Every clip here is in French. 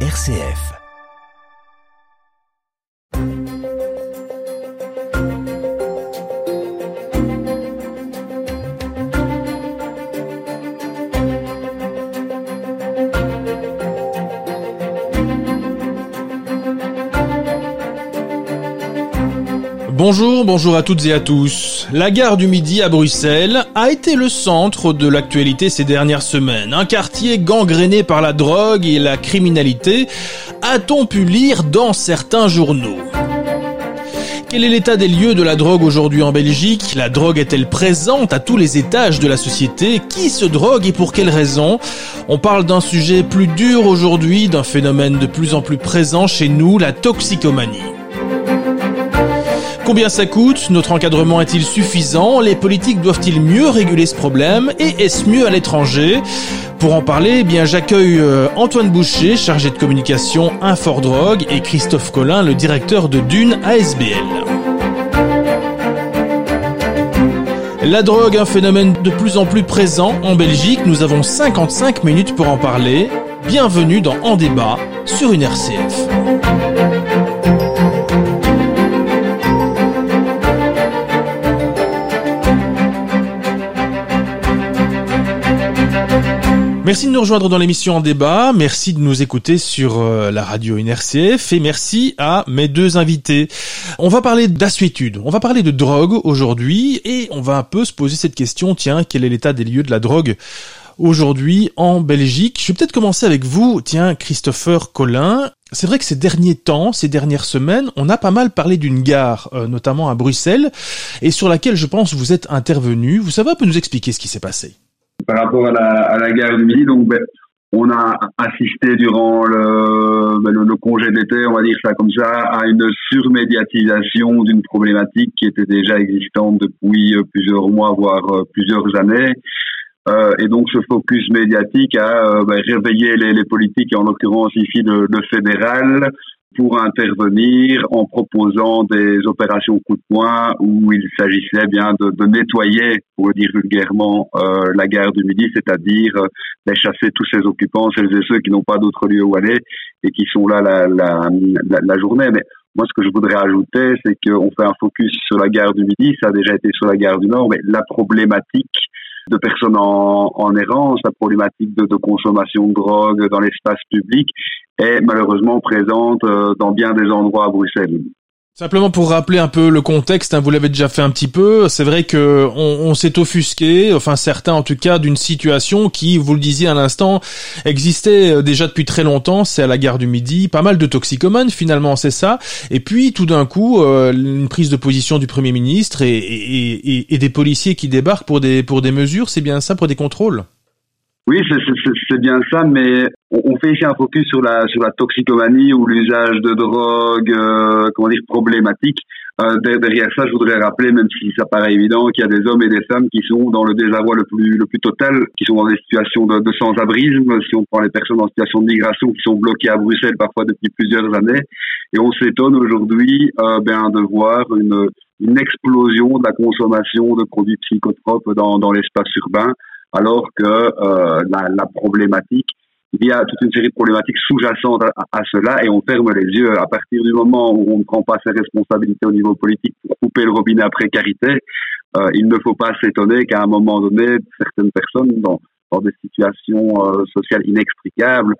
RCF. Bonjour, bonjour à toutes et à tous. La gare du Midi à Bruxelles a été le centre de l'actualité ces dernières semaines. Un quartier gangréné par la drogue et la criminalité, a-t-on pu lire dans certains journaux. Quel est l'état des lieux de la drogue aujourd'hui en Belgique? La drogue est-elle présente à tous les étages de la société? Qui se drogue et pour quelles raisons On parle d'un sujet plus dur aujourd'hui, d'un phénomène de plus en plus présent chez nous, la toxicomanie. Combien ça coûte Notre encadrement est-il suffisant Les politiques doivent-ils mieux réguler ce problème Et est-ce mieux à l'étranger Pour en parler, eh bien j'accueille euh, Antoine Boucher, chargé de communication Infordrogue, et Christophe Collin, le directeur de Dune ASBL. La drogue, un phénomène de plus en plus présent en Belgique. Nous avons 55 minutes pour en parler. Bienvenue dans En débat sur une RCF. Merci de nous rejoindre dans l'émission en débat, merci de nous écouter sur euh, la radio NRCF et merci à mes deux invités. On va parler d'assuétude, on va parler de drogue aujourd'hui. Et on va un peu se poser cette question, tiens, quel est l'état des lieux de la drogue aujourd'hui en Belgique? Je vais peut-être commencer avec vous, tiens, Christopher Collin. C'est vrai que ces derniers temps, ces dernières semaines, on a pas mal parlé d'une gare, euh, notamment à Bruxelles, et sur laquelle je pense vous êtes intervenu. Vous savez un peu nous expliquer ce qui s'est passé? Par rapport à la, à la guerre du Midi. Donc, ben, on a assisté durant le, ben, le, congé d'été, on va dire ça comme ça, à une surmédiatisation d'une problématique qui était déjà existante depuis euh, plusieurs mois, voire euh, plusieurs années. Euh, et donc ce focus médiatique a euh, ben, réveillé les, les, politiques, et en l'occurrence ici le, le fédéral, pour intervenir en proposant des opérations coup de poing où il s'agissait bien de, de, nettoyer, pour le dire vulgairement, euh, la gare du Midi, c'est-à-dire euh, tous ces occupants, celles et ceux qui n'ont pas d'autre lieu où aller et qui sont là la, la, la, la journée. Mais moi, ce que je voudrais ajouter, c'est qu'on fait un focus sur la gare du Midi, ça a déjà été sur la gare du Nord, mais la problématique de personnes en, en errance, la problématique de, consommation de drogue dans l'espace public est malheureusement présente euh, dans bien des endroits à Bruxelles. Simplement pour rappeler un peu le contexte, hein, vous l'avez déjà fait un petit peu. C'est vrai que on, s'est offusqué, enfin certains en tout cas, d'une situation qui, vous le disiez à l'instant, existait euh, déjà depuis très longtemps. C'est à la gare du Midi, pas mal de toxicomanes finalement, c'est ça. Et puis tout d'un coup, euh, une prise de position du premier ministre et des policiers qui débarquent pour des pour des mesures. C'est bien ça, pour des contrôles? Oui, c'est bien ça, mais on fait ici un focus sur la sur la toxicomanie ou l'usage de drogue, euh, comment dire, problématique. Euh, derrière ça, je voudrais rappeler, même si ça paraît évident, qu'il y a des hommes et des femmes qui sont dans le désarroi le plus le plus total, qui sont dans des situations de, de sans-abrisme. Si on prend les personnes en situation de migration qui sont bloquées à Bruxelles parfois depuis plusieurs années, et on s'étonne aujourd'hui euh, ben de voir une une explosion de la consommation de produits psychotropes dans dans l'espace urbain alors que euh, la, la, problématique, il y a toute une série de problématiques sous-jacentes à, à, cela et on ferme les yeux à partir du moment où on ne prend pas ses responsabilités au niveau politique pour couper le robinet à précarité. Euh, il ne faut pas s'étonner qu'à un moment donné, certaines personnes dans, dans des situations euh, sociales inextricables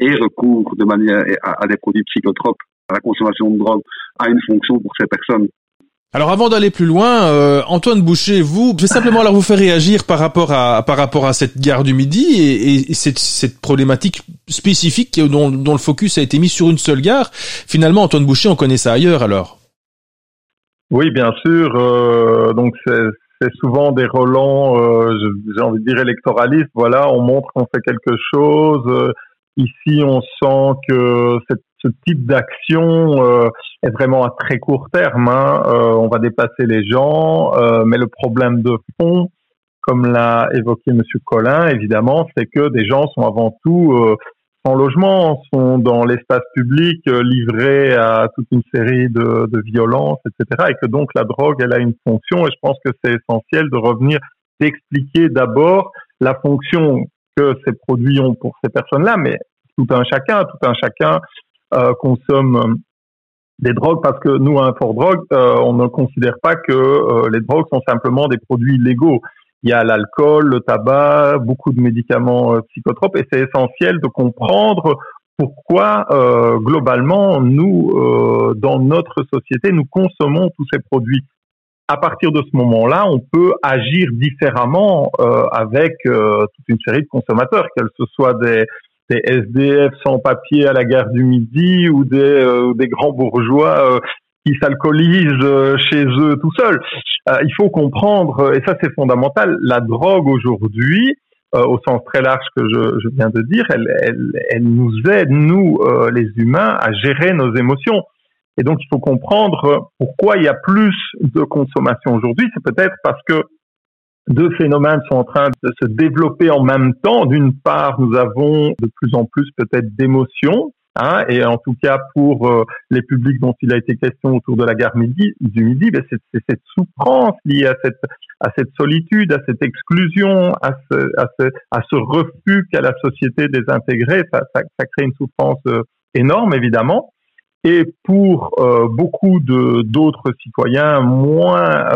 aient recours de manière à, des produits psychotropes, à la consommation de drogue, a une fonction pour ces personnes. Alors avant d'aller plus loin, euh, Antoine Boucher, vous, je vais simplement alors vous faire réagir par rapport à par rapport à cette gare du Midi et, et cette, problématique spécifique dont, dont, le focus a été mis sur une seule gare. Finalement, Antoine Boucher, on connaît ça ailleurs alors. Oui, bien sûr. Euh, donc c'est souvent des relents, euh, j'ai envie de dire électoralistes. Voilà, on montre qu'on fait quelque chose. Ici, on sent que ce type d'action euh, est vraiment à très court terme. Hein. Euh, on va dépasser les gens, euh, mais le problème de fond, comme l'a évoqué Monsieur Collin, évidemment, c'est que des gens sont avant tout sans logement, sont dans l'espace public livrés à toute une série de violences, etc. Et que donc la drogue, elle a une fonction. Et je pense que c'est essentiel de revenir d'expliquer d'abord la fonction que ces produits ont pour ces personnes-là, mais tout un chacun. Tout un chacun consomme des drogues parce que nous, à Fort Drogue, on ne considère pas que les drogues sont simplement des produits légaux. Il y a l'alcool, le tabac, beaucoup de médicaments psychotropes et c'est essentiel de comprendre pourquoi euh, globalement nous, euh, dans notre société, nous consommons tous ces produits. À partir de ce moment-là, on peut agir différemment euh, avec toute une série de consommateurs, qu'elles ce soit des, des, SDF sans papier à la gare du Midi ou des, des grands bourgeois qui s'alcoolisent chez eux tout seuls. il faut comprendre, et ça c'est fondamental, la drogue aujourd'hui, euh, au sens très large que je, viens de dire, elle, elle, nous aide, nous, euh, les humains, à gérer nos émotions. Et donc, il faut comprendre pourquoi il y a plus de consommation aujourd'hui. C'est peut-être parce que deux phénomènes sont en train de se développer en même temps. D'une part, nous avons de plus en plus peut-être d'émotions Hein, et en tout cas pour euh, les publics dont il a été question autour de la gare du Midi, ben c'est cette souffrance liée à cette, solitude, à cette exclusion, à ce, refus qu'a la société désintégrée. Ça, crée une souffrance euh, énorme, évidemment. Et pour euh, beaucoup d'autres citoyens moins,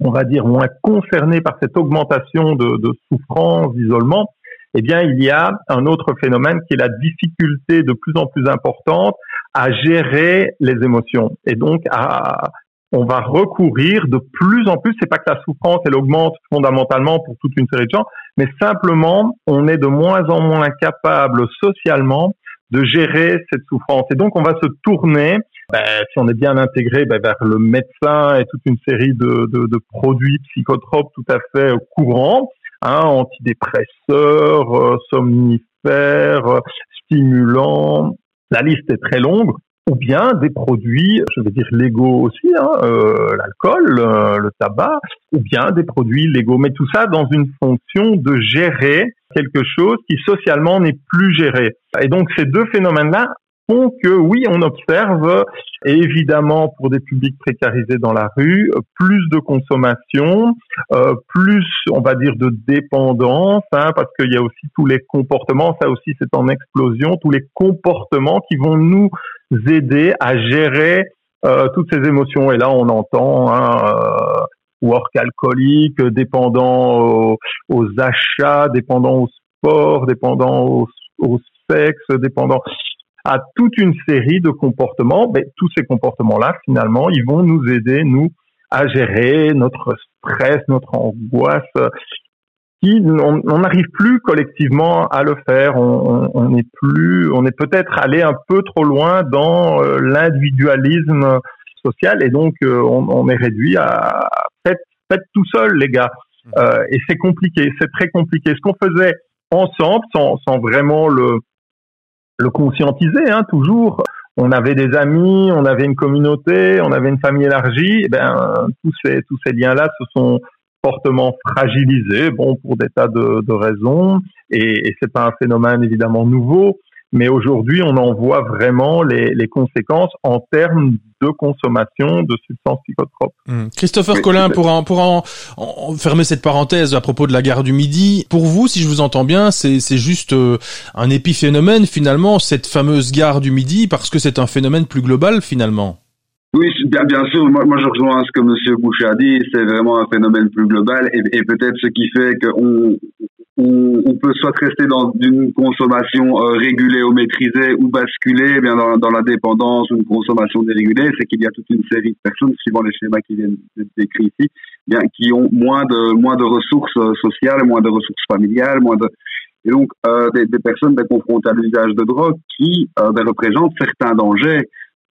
on va dire, moins concernés par cette augmentation de, de souffrance, d'isolement, eh bien, il y a un autre phénomène qui est la difficulté de plus en plus importante à gérer les émotions. Et donc, à, on va recourir de plus en plus, c'est pas que la souffrance, elle augmente fondamentalement pour toute une série de gens, mais simplement, on est de moins en moins capable socialement de gérer cette souffrance. Et donc, on va se tourner, ben, si on est bien intégré, ben, vers le médecin et toute une série de produits psychotropes tout à fait courants hein, antidépresseurs, euh, somnifères, euh, stimulants. La liste est très longue. Ou bien des produits, je vais dire légaux aussi, hein, euh, l'alcool, le tabac, ou bien des produits légaux. Mais tout ça dans une fonction de gérer quelque chose qui socialement n'est plus géré. Et donc ces deux phénomènes-là font que oui, on observe évidemment pour des publics précarisés dans la rue plus de consommation, euh, plus on va dire de dépendance, hein, parce qu'il y a aussi tous les comportements, ça aussi c'est en explosion, tous les comportements qui vont nous aider à gérer euh, toutes ces émotions. Et là, on entend hein, euh, work alcoolique, dépendant aux, aux, achats, dépendant au sport, dépendant au, au sexe, dépendant à toute une série de comportements. Mais tous ces comportements-là, finalement, ils vont nous aider, nous, à gérer notre stress, notre angoisse. Qui, on n'arrive plus collectivement à le faire. On, on, est plus, on est peut-être allé un peu trop loin dans euh, l'individualisme social et donc euh, on, on, est réduit à faites, faites tout seul, les gars. Mmh. Euh, et c'est compliqué, c'est très compliqué. Ce qu'on faisait ensemble, sans, sans vraiment le, le conscientiser, hein, toujours. On avait des amis, on avait une communauté, on avait une famille élargie. Eh ben, tous ces tous ces liens-là se sont fortement fragilisés, bon, pour des tas de, de raisons. Et, et c'est pas un phénomène évidemment nouveau. Mais aujourd'hui, on en voit vraiment les, les, conséquences en termes de consommation de substances psychotropes. Mmh. Christopher Collin, pour, en, pour en, fermer cette parenthèse à propos de la gare du Midi, pour vous, si je vous entends bien, c'est juste euh, un épiphénomène finalement, cette fameuse gare du Midi, parce que c'est un phénomène plus global finalement. Oui, bien, bien sûr. Moi, moi, je rejoins ce que M. Boucher a dit. C'est vraiment un phénomène plus global et, et peut-être ce qui fait qu'on on, on, peut soit rester dans une consommation euh, régulée ou maîtrisée ou basculer eh bien dans, dans, la dépendance ou une consommation dérégulée, c'est qu'il y a toute une série de personnes, suivant les schémas qui viennent d'être décrits ici, eh bien qui ont moins de moins de ressources euh, sociales, moins de ressources familiales, moins de et donc euh, des, des, personnes confrontées à l'usage de drogue qui euh, ben, représentent certains dangers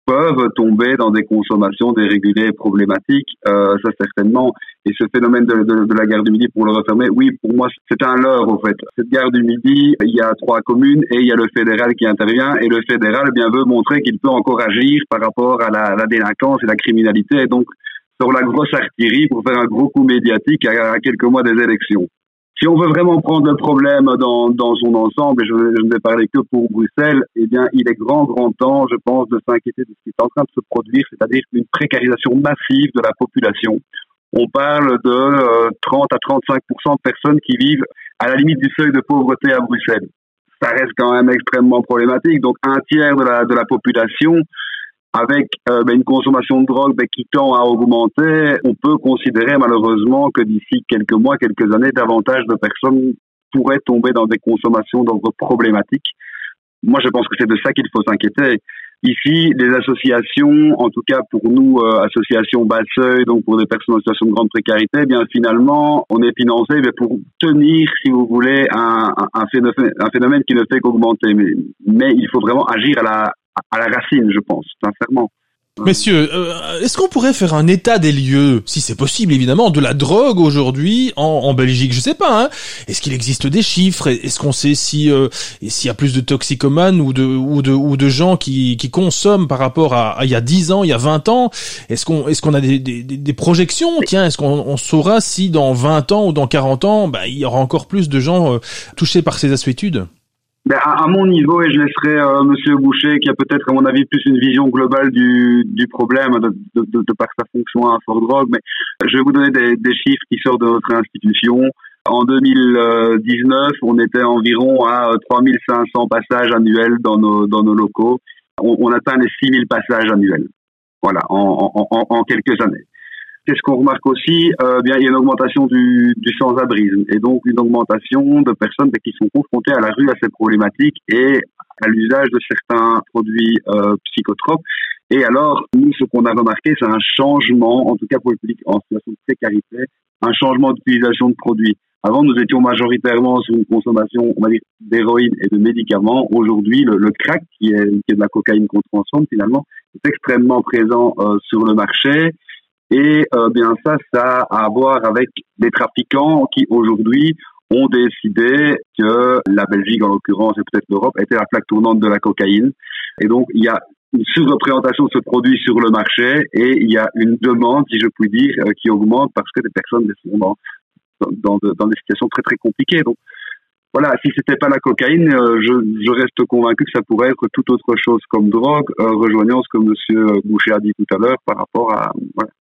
peuvent tomber dans des consommations dérégulées problématiques, euh, ça certainement. Et ce phénomène de, de, de, la gare du Midi, pour le refermer, oui, pour moi, c'est un leurre, au fait. Cette gare du Midi, il y a trois communes et il y a le fédéral qui intervient. Et le fédéral, bien, veut montrer qu'il peut encore agir par rapport à la, la, délinquance et la criminalité. Et donc, sur la grosse artillerie pour faire un gros coup médiatique à, à quelques mois des élections si on veut vraiment prendre le problème dans, dans son ensemble, et je, ne vais parler que pour Bruxelles, eh bien, il est grand, grand temps, je pense, de s'inquiéter de ce qui est en train de se produire, c'est-à-dire une précarisation massive de la population. On parle de euh, 30 à 35% de personnes qui vivent à la limite du seuil de pauvreté à Bruxelles. ça reste quand même extrêmement problématique. Donc un tiers de la, de la population avec euh, ben, une consommation de drogue ben, qui tend à augmenter, on peut considérer malheureusement que d'ici quelques mois, quelques années, davantage de personnes pourraient tomber dans des consommations d'ordre problématiques. Moi, je pense que c'est de ça qu'il faut s'inquiéter. Ici, les associations, en tout cas pour nous, euh, associations bas seuil, donc pour des personnes en situation de grande précarité, eh bien finalement, on est financé mais pour tenir, si vous voulez, un, un, phénomène, un phénomène qui ne fait qu'augmenter. Mais, mais il faut vraiment agir à la, à la racine, je pense, sincèrement. Messieurs, euh, est-ce qu'on pourrait faire un état des lieux, si c'est possible évidemment, de la drogue aujourd'hui en, en, Belgique? Je sais pas. Hein. Est-ce qu'il existe des chiffres? Est-ce qu'on sait si euh, s'il y a plus de toxicomanes ou de ou de ou de gens qui, qui consomment par rapport à, il y a 10 ans, il y a 20 ans? Est-ce qu'on est-ce qu'on a des, des, des projections? Tiens, est-ce qu'on on saura si dans 20 ans ou dans 40 ans, bah, il y aura encore plus de gens euh, touchés par ces assuétudes? Ben, à, mon niveau, et je laisserai euh, Monsieur Boucher, qui a peut-être, à mon avis, plus une vision globale du, du problème de, de, de, de, par sa fonction à Fort Drogue, mais je vais vous donner des, des, chiffres qui sortent de notre institution. En 2019, on était environ à 3500 passages annuels dans nos, dans nos locaux. On, on atteint les 6000 passages annuels. Voilà, en, en, en quelques années. Qu'est-ce qu'on remarque aussi euh, Bien, il y a une augmentation du, du sans-abrisme et donc une augmentation de personnes qui sont confrontées à la rue à ces problématiques et à l'usage de certains produits euh, psychotropes. Et alors, nous, ce qu'on a remarqué, c'est un changement, en tout cas pour le public en situation de précarité, un changement d'utilisation de produits. Avant, nous étions majoritairement sur une consommation, on va dire, d'héroïne et de médicaments. Aujourd'hui, le, le, crack, qui est, qui est de la cocaïne qu'on transforme finalement, est extrêmement présent euh, sur le marché. Et euh, bien ça, ça a à voir avec les trafiquants qui aujourd'hui ont décidé que la Belgique, en l'occurrence, et peut-être l'Europe, était la plaque tournante de la cocaïne. Et donc, il y a une sous-représentation de ce produit sur le marché et il y a une demande, si je puis dire, euh, qui augmente parce que des personnes sont dans, dans, dans des situations très très compliquées. Donc, voilà, si c'était pas la cocaïne, euh, je, je, reste convaincu que ça pourrait être toute autre chose comme drogue, rejoignant ce que Monsieur Boucher a dit tout à l'heure par rapport à voilà,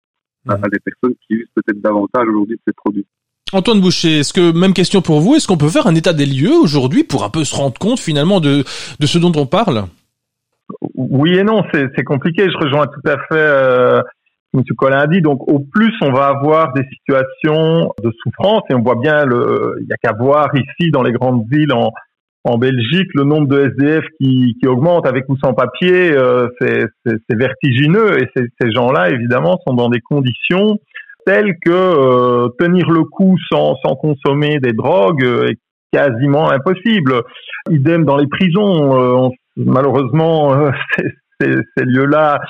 à, des personnes qui usent peut-être davantage aujourd'hui de ces produits. Antoine Boucher, est-ce que même question pour vous, est-ce qu'on peut faire un état des lieux aujourd'hui pour un peu se rendre compte finalement de, de ce dont on parle? Oui et non, c'est compliqué. Je rejoins tout à fait euh, M. Colin a dit. Donc au plus on va avoir des situations de souffrance et on voit bien le, il y a qu'à voir ici dans les grandes villes en, en Belgique, le nombre de SDF qui, qui augmente avec ou sans papier, euh, c'est vertigineux. Et ces gens-là, évidemment, sont dans des conditions telles que euh, tenir le coup sans, sans consommer des drogues est quasiment impossible. Idem dans les prisons. Euh, malheureusement, ces, ces lieux-là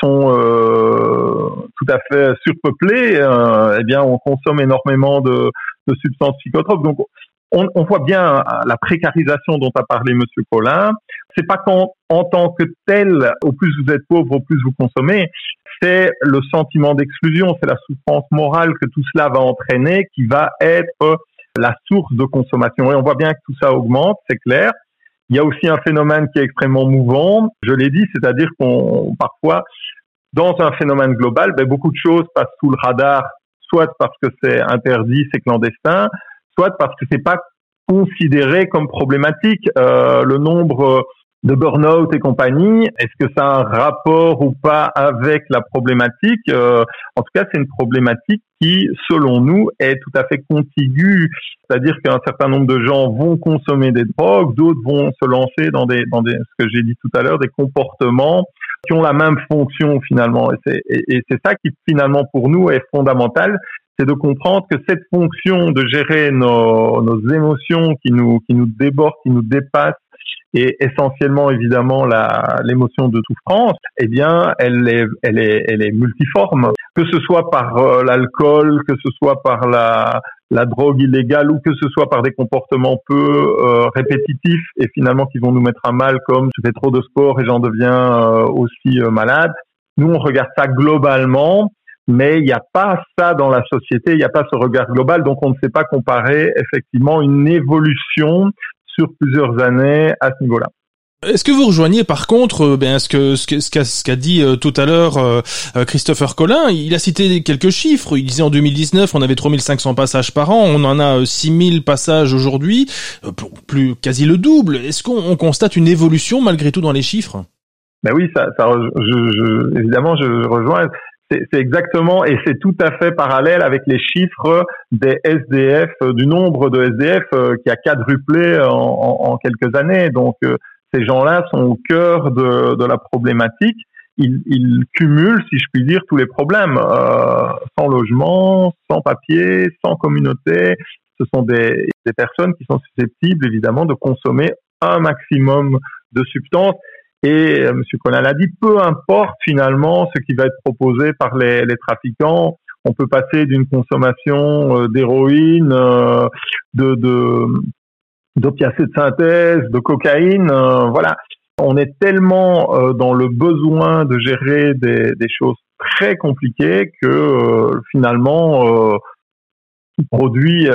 sont tout à fait surpeuplés. eh bien, on consomme énormément de, de substances psychotropes. Donc, on, on, voit bien euh, la précarisation dont a parlé Monsieur Collin. C'est pas qu'en en tant que tel, au plus vous êtes pauvre, au plus vous consommez, c'est le sentiment d'exclusion, c'est la souffrance morale que tout cela va entraîner qui va être la source de consommation. Et on voit bien que tout ça augmente, c'est clair. Il y a aussi un phénomène qui est extrêmement mouvant, je l'ai dit, c'est-à-dire qu'on parfois, dans un phénomène global, ben, beaucoup de choses passent sous le radar, soit parce que c'est interdit, c'est clandestin, soit parce que c'est pas considéré comme problématique. Euh, le nombre de burn-out et compagnie, est-ce que ça a un rapport ou pas avec la problématique euh, En tout cas, c'est une problématique qui, selon nous, est tout à fait contiguë. C'est-à-dire qu'un certain nombre de gens vont consommer des drogues, d'autres vont se lancer dans des, dans des, ce que j'ai dit tout à l'heure, des comportements qui ont la même fonction finalement. Et c'est, et c'est ça qui finalement pour nous est fondamental, c'est de comprendre que cette fonction de gérer nos, nos émotions qui nous, qui nous débordent, qui nous dépassent, et essentiellement évidemment l'émotion de souffrance, eh bien elle est elle est elle est multiforme, que ce soit par euh, l'alcool, que ce soit par la la drogue illégale ou que ce soit par des comportements peu euh, répétitifs et finalement qui vont nous mettre à mal comme je fais trop de sport et j'en deviens euh, aussi malade. Nous on regarde ça globalement mais il n'y a pas ça dans la société, il n'y a pas ce regard global, donc on ne sait pas comparer effectivement une évolution sur plusieurs années à ce niveau-là. Est-ce que vous rejoignez par contre euh, ben, ce que ce qu'a ce qu'a dit euh, tout à l'heure euh, Christopher Collin Il a cité quelques chiffres. Il disait en 2019 on avait 3500 passages par an, on en a 6000 passages aujourd'hui, plus quasi le double. Est-ce qu'on constate une évolution malgré tout dans les chiffres? Ben oui, ça, ça je, je, évidemment je rejoins. C'est exactement et c'est tout à fait parallèle avec les chiffres des SDF, du nombre de SDF qui a quadruplé en, en, quelques années. Donc ces gens-là sont au cœur de, de la problématique. Ils, ils, cumulent, si je puis dire, tous les problèmes. Euh, sans logement, sans papier, sans communauté. Ce sont des, des personnes qui sont susceptibles, évidemment, de consommer un maximum de substances. Et euh, M. Collin l'a dit, peu importe finalement ce qui va être proposé par les, les trafiquants, on peut passer d'une consommation euh, d'héroïne, euh, de, de, de synthèse, de cocaïne, euh, voilà. On est tellement euh, dans le besoin de gérer des, des choses très compliquées que euh, finalement, produit,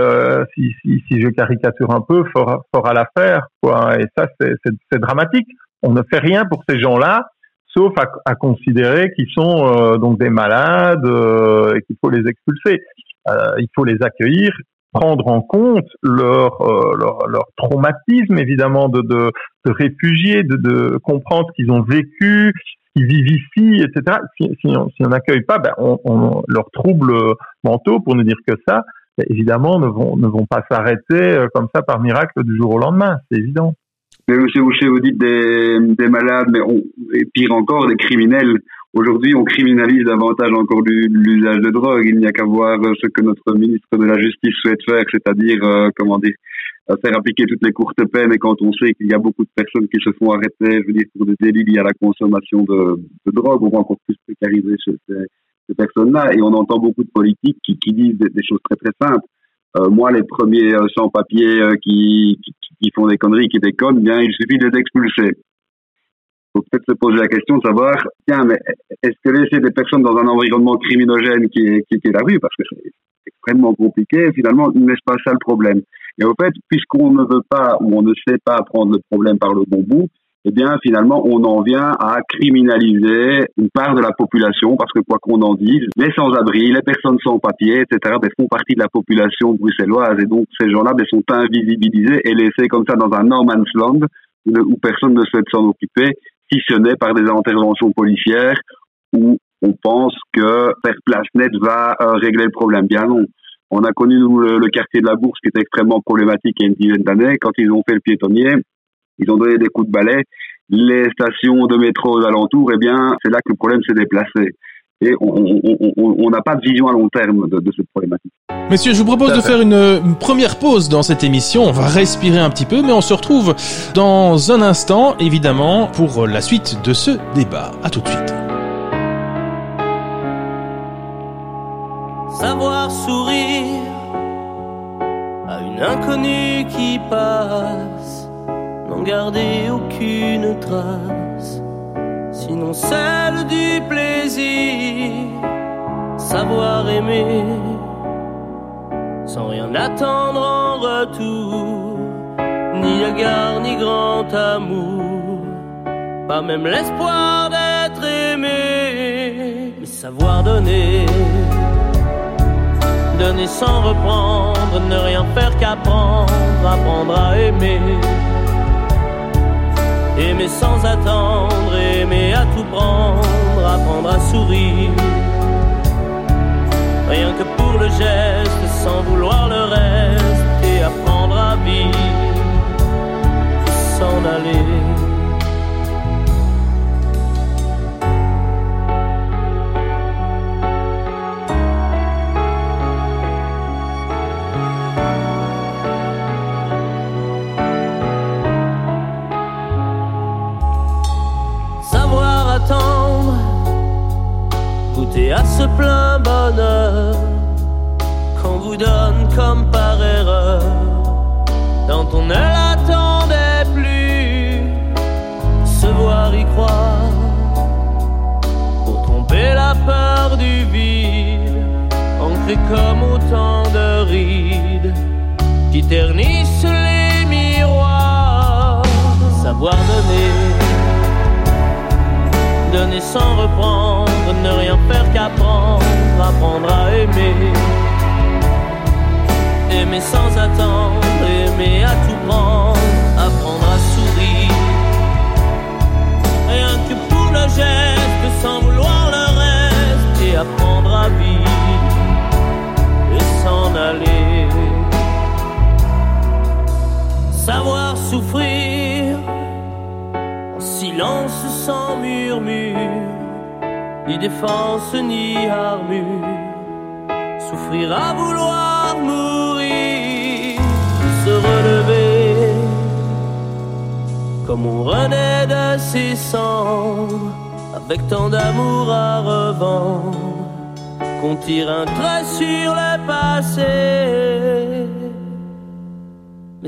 si, si, si, je caricature un peu, fera, fera l'affaire, quoi. Et ça, c'est dramatique. On ne fait rien pour ces gens-là, sauf à, considérer qu'ils sont donc des malades et qu'il faut les expulser. il faut les accueillir prendre en compte leur, euh, leur, traumatisme, évidemment, de, de, de réfugiés, de, de comprendre ce qu'ils ont vécu, qu'ils vivent ici, etc. Si, on n'accueille pas, ben, on, leurs troubles mentaux, pour ne dire que ça, ben, évidemment, ne vont, ne vont pas s'arrêter euh, comme ça par miracle du jour au lendemain, c'est évident. Mais monsieur Boucher, vous dites des, des malades, mais on, et pire encore, des criminels. Aujourd'hui, on criminalise davantage encore l'usage de drogue. Il n'y a qu'à voir ce que notre ministre de la Justice souhaite faire, c'est-à-dire, euh, comment dire, euh, faire appliquer toutes les courtes peines. Et quand on sait qu'il y a beaucoup de personnes qui se font arrêter, je veux dire, pour des délits liés à la consommation de, de drogue, on va encore plus précariser ces, ces personnes-là. Et on entend beaucoup de politiques qui, qui disent des, choses très très simples. Euh, moi, les premiers sans-papiers qui, qui, qui, font des conneries, qui déconnent, bien, il suffit de les expulser. Faut peut-être se poser la question de savoir, tiens, mais est-ce que laisser des personnes dans un environnement criminogène qui est, qui, est la rue, parce que c'est extrêmement compliqué, finalement, n'est-ce pas ça le problème? Et au fait, puisqu'on ne veut pas ou on ne sait pas prendre le problème par le bon bout, eh bien, finalement, on en vient à criminaliser une part de la population, parce que quoi qu'on en dise, les sans-abri, les personnes sans papier, etc., ben, font partie de la population bruxelloise, et donc ces gens-là ben, sont invisibilisés et laissés comme ça dans un no man's land où personne ne souhaite s'en occuper, si ce n'est par des interventions policières où on pense que faire place nette va euh, régler le problème. Bien non. On a connu nous, le, quartier de la Bourse qui était extrêmement problématique il y a une dizaine d'années. Quand ils ont fait le piétonnier, ils ont donné des coups de balai. Les stations de métro aux alentours, eh bien, c'est là que le problème s'est déplacé. Et on n'a pas de vision à long terme de, de, cette problématique. Messieurs, je vous propose de faire une, une, première pause dans cette émission. On va respirer un petit peu, mais on se retrouve dans un instant, évidemment, pour la suite de ce débat. À tout de suite. Savoir sourire à une inconnue qui passe, n'en garder aucune trace sinon celle du plaisir, savoir aimer, sans rien attendre en retour, ni égard ni grand amour, pas même l'espoir d'être aimé, mais savoir donner. Donner sans reprendre, ne rien faire qu'apprendre, apprendre à aimer Aimer sans attendre, aimer à tout prendre, apprendre à sourire. Rien que pour le geste, sans vouloir le reste,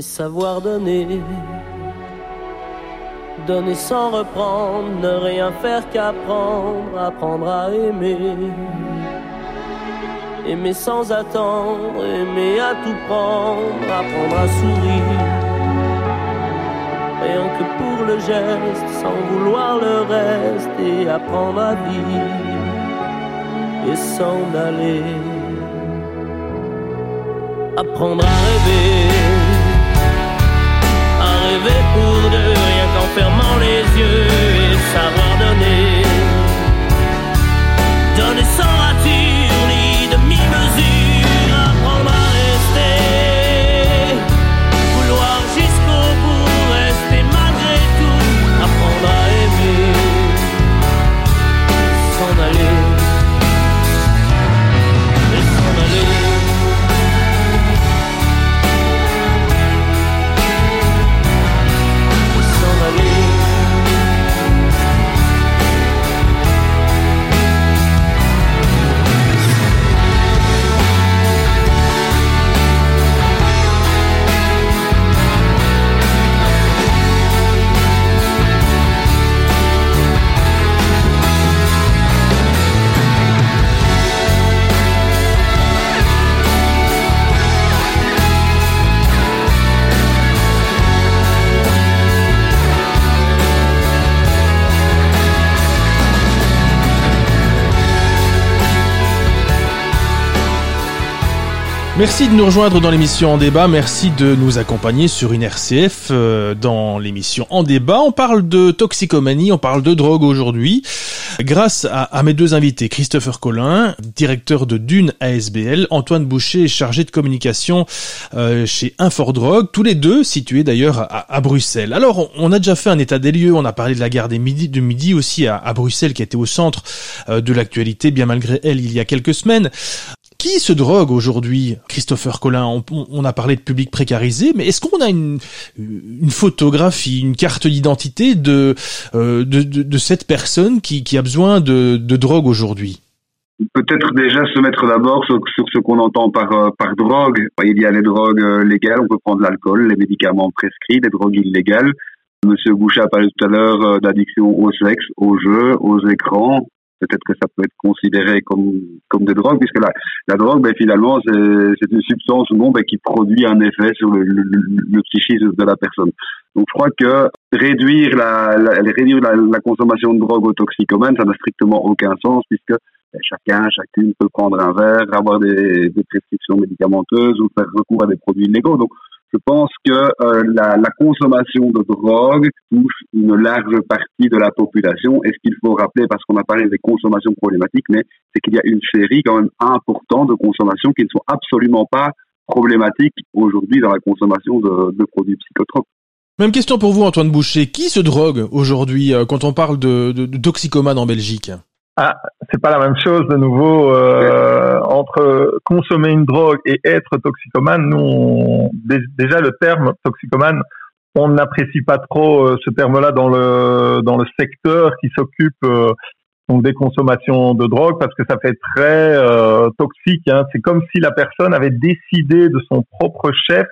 savoir donner. Donner sans reprendre, ne rien faire qu'apprendre, apprendre à aimer. Aimer sans attendre, aimer à tout prendre, apprendre à sourire. Rien que pour le geste, sans vouloir le reste, et apprendre à vivre et s'en aller. Apprendre à rêver, pour deux, rien qu'en fermant les yeux et savoir Merci de nous rejoindre dans l'émission En débat. Merci de nous accompagner sur une RCF euh, dans l'émission En débat. On parle de toxicomanie, on parle de drogue aujourd'hui. Grâce à, mes deux invités, Christopher Collin, directeur de Dune ASBL, Antoine Boucher, chargé de communication euh, chez Infordrogue, tous les deux situés d'ailleurs à, Bruxelles. Alors, on, a déjà fait un état des lieux. On a parlé de la gare des midi, de midi aussi à, à Bruxelles, qui était au centre euh, de l'actualité, bien malgré elle, il y a quelques semaines. Qui se drogue aujourd'hui, Christopher Collin on, a parlé de public précarisé, mais est-ce qu'on a une, photographie, une carte d'identité de, euh, de, de, cette personne qui, qui a besoin de, de drogue aujourd'hui? Peut-être déjà se mettre d'abord sur, ce qu'on entend par, euh, par drogue. Il y a les drogues euh, légales, on peut prendre l'alcool, les médicaments prescrits, les drogues illégales. Monsieur Bouchat parlait tout à l'heure d'addiction au sexe, aux jeux, aux écrans peut-être que ça peut être considéré comme comme des drogues puisque la la drogue ben finalement c'est c'est une substance bon ben qui produit un effet sur le, le, le, psychisme de la personne. Donc je crois que réduire la, la réduire la, la, consommation de drogue aux toxicomanes ça n'a strictement aucun sens puisque ben, chacun chacune peut prendre un verre avoir des, des prescriptions médicamenteuses ou faire recours à des produits illégaux. Donc je pense que euh, la, la, consommation de drogue touche une large partie de la population. Et ce qu'il faut rappeler, parce qu'on a parlé des consommations problématiques, mais c'est qu'il y a une série quand même importante de consommations qui ne sont absolument pas problématiques aujourd'hui dans la consommation de, de, produits psychotropes. Même question pour vous, Antoine Boucher. Qui se drogue aujourd'hui euh, quand on parle de, de, de toxicomanes en Belgique? Ah, c'est pas la même chose de nouveau euh, entre consommer une drogue et être toxicomane. Nous, déjà le terme toxicomane, on n'apprécie pas trop euh, ce terme-là dans le dans le secteur qui s'occupe euh, donc des consommations de drogue parce que ça fait très euh, toxique. Hein. C'est comme si la personne avait décidé de son propre chef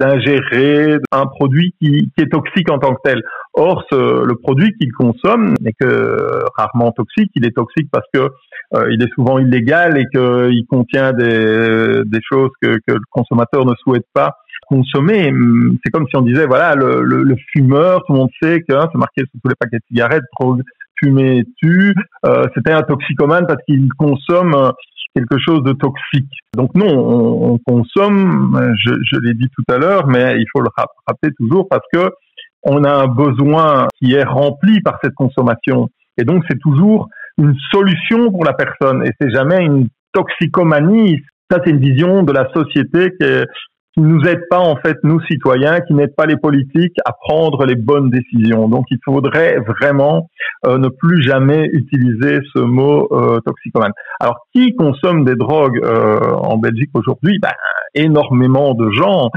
d'ingérer un produit qui, qui, est toxique en tant que tel. Or, ce, le produit qu'il consomme n'est que rarement toxique. Il est toxique parce que euh, il est souvent illégal et qu'il contient des, des choses que, que, le consommateur ne souhaite pas consommer. C'est comme si on disait, voilà, le, le, fumeur, tout le monde sait que hein, c'est marqué sur tous les paquets de cigarettes, fumer tue. Euh, C'était un toxicomane parce qu'il consomme quelque chose de toxique. Donc non, on, on consomme, je, je l'ai dit tout à l'heure, mais il faut le rappeler toujours parce que on a un besoin qui est rempli par cette consommation. Et donc c'est toujours une solution pour la personne et c'est jamais une toxicomanie. Ça, c'est une vision de la société qui, est, qui nous aide pas en fait nous citoyens, qui n'aide pas les politiques à prendre les bonnes décisions. Donc, il faudrait vraiment euh, ne plus jamais utiliser ce mot euh, toxicomane. Alors, qui consomme des drogues euh, en Belgique aujourd'hui? Ben, Énormément de gens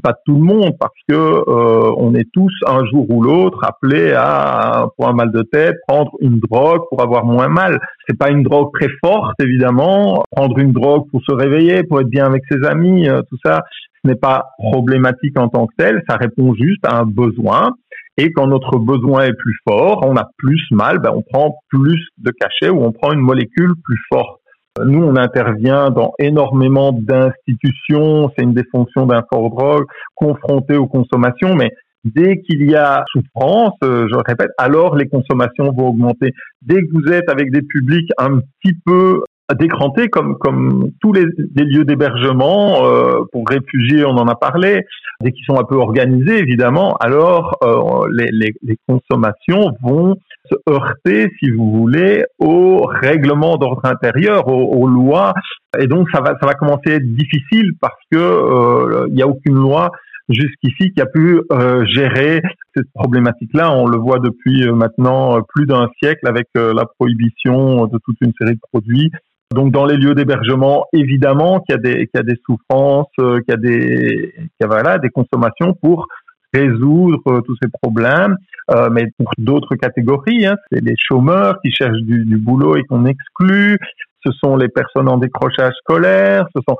pas tout le monde parce que euh, on est tous un jour ou l'autre appelés à pour un mal de tête prendre une drogue pour avoir moins mal. C'est pas une drogue très forte évidemment. Prendre une drogue pour se réveiller, pour être bien avec ses amis, euh, tout ça, ce n'est pas problématique en tant que tel. Ça répond juste à un besoin. Et quand notre besoin est plus fort, on a plus mal, ben on prend plus de cachets ou on prend une molécule plus forte. Nous, on intervient dans énormément d'institutions, c'est une des fonctions d'un fort drogue, confronté aux consommations, mais dès qu'il y a souffrance, euh, je répète, alors les consommations vont augmenter. Dès que vous êtes avec des publics un petit peu décrantés, comme, comme tous les, lieux d'hébergement euh, pour réfugiés, on en a parlé, dès qu'ils sont un peu organisés, évidemment, alors euh, les, les, les consommations vont se heurter, si vous voulez, aux règlements d'ordre intérieur, aux, lois. Et donc, ça va, ça va commencer à être difficile parce que euh, il n'y a aucune loi jusqu'ici qui a pu euh, gérer cette problématique-là. On le voit depuis euh, maintenant plus d'un siècle avec la prohibition de toute une série de produits. Donc dans les lieux d'hébergement, évidemment qu'il y a des qu'il y a des souffrances, qu'il y a des qu'il y a, voilà des consommations pour résoudre euh, tous ces problèmes. Euh, mais pour d'autres catégories, hein, c'est les chômeurs qui cherchent du, du boulot et qu'on exclut. Ce sont les personnes en décrochage scolaire. Ce sont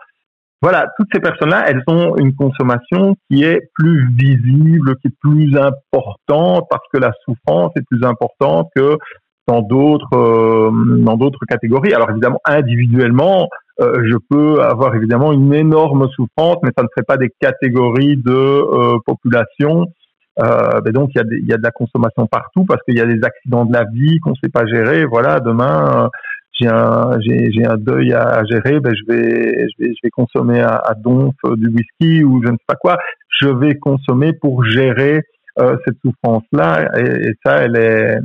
voilà, toutes ces personnes-là, elles ont une consommation qui est plus visible, qui est plus importante parce que la souffrance est plus importante que dans d'autres euh, dans d'autres catégories. Alors évidemment, individuellement, euh, je peux avoir évidemment une énorme souffrance, mais ça ne fait pas des catégories de euh, population. Mais donc il y, a il y a de la consommation partout parce qu'il y a des accidents de la vie qu'on ne sait pas gérer. Voilà, demain j'ai un j'ai un deuil à gérer, ben je vais je vais je vais consommer à, à donf du whisky ou je ne sais pas quoi. Je vais consommer pour gérer cette souffrance là et ça elle est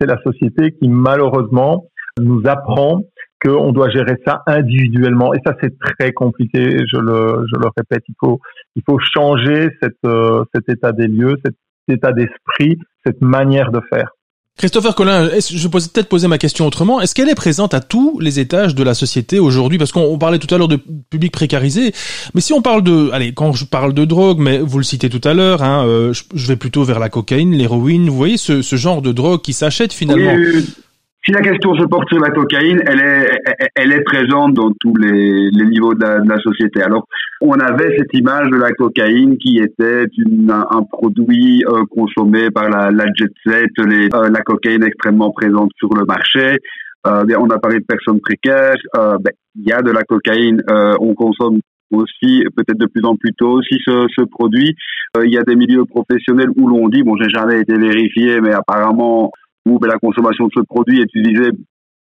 c'est la société qui malheureusement nous apprend qu'on doit gérer ça individuellement. Et ça, c'est très compliqué. Je le, répète, il faut, changer euh, cet état des lieux, cet état d'esprit, cette manière de faire. Christopher Collin, je peux peut-être poser ma question autrement. Est-ce qu'elle est présente à tous les étages de la société aujourd'hui? Parce qu'on parlait tout à l'heure de public précarisé, mais si on parle de, allez, quand je parle de drogue, mais vous le citez tout à l'heure, hein, euh, je, vais plutôt vers la cocaïne, l'héroïne. Vous voyez ce, genre de drogue qui s'achète finalement. Si la question se porte sur la cocaïne, elle est, elle est présente dans tous les, les niveaux de la, société. Alors, on avait cette image de la cocaïne qui était une, un, produit euh, consommé par la, la jet set, les, euh, la cocaïne extrêmement présente sur le marché. Euh, on a parlé de personnes précaires. Euh, ben, il y a de la cocaïne, on consomme aussi peut-être de plus en plus tôt aussi ce, ce produit. Il y a des milieux professionnels où l'on dit, bon, j'ai jamais été vérifié, mais apparemment ben, la consommation de ce produit est utilisée.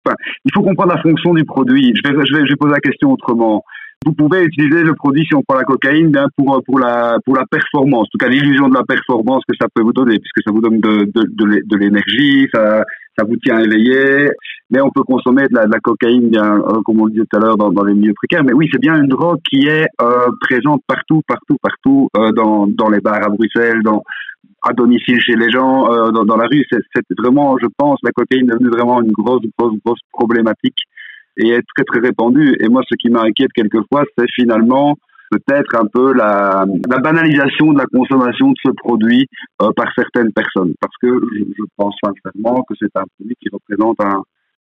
Enfin, il faut comprendre la fonction du produit. Je vais, je vais, poser la question autrement. Vous pouvez utiliser le produit si on prend la cocaïne bien pour pour la pour la performance, en tout cas l'illusion de la performance que ça peut vous donner, puisque ça vous donne de l'énergie, ça vous tient éveillé. Mais on peut consommer de la, cocaïne, bien euh, comme on le disait tout à l'heure, dans, dans les milieux précaires. Mais oui, c'est bien une drogue qui est euh, présente partout, partout, partout euh, dans dans les bars à Bruxelles, dans à domicile chez les gens, euh, dans, dans, la rue. C'est vraiment, je pense, la cocaïne est devenue vraiment une grosse, grosse, grosse problématique et est très, très répandue. Et moi, ce qui m'inquiète quelquefois, c'est finalement peut-être un peu la, la, banalisation de la consommation de ce produit euh, par certaines personnes. Parce que je, pense sincèrement que c'est un produit qui représente un,